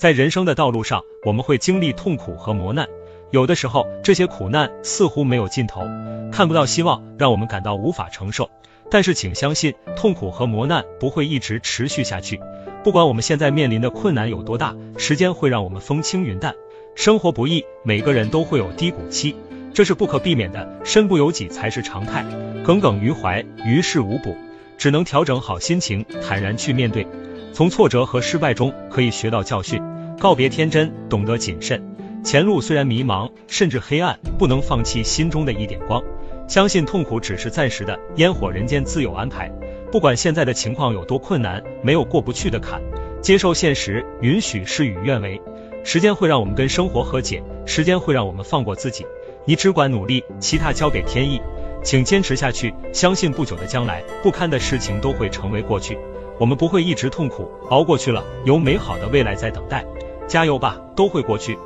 在人生的道路上，我们会经历痛苦和磨难，有的时候这些苦难似乎没有尽头，看不到希望，让我们感到无法承受。但是请相信，痛苦和磨难不会一直持续下去。不管我们现在面临的困难有多大，时间会让我们风轻云淡。生活不易，每个人都会有低谷期，这是不可避免的，身不由己才是常态。耿耿于怀，于事无补，只能调整好心情，坦然去面对。从挫折和失败中可以学到教训，告别天真，懂得谨慎。前路虽然迷茫，甚至黑暗，不能放弃心中的一点光。相信痛苦只是暂时的，烟火人间自有安排。不管现在的情况有多困难，没有过不去的坎，接受现实，允许事与愿违。时间会让我们跟生活和解，时间会让我们放过自己。你只管努力，其他交给天意。请坚持下去，相信不久的将来，不堪的事情都会成为过去。我们不会一直痛苦，熬过去了，有美好的未来在等待。加油吧，都会过去。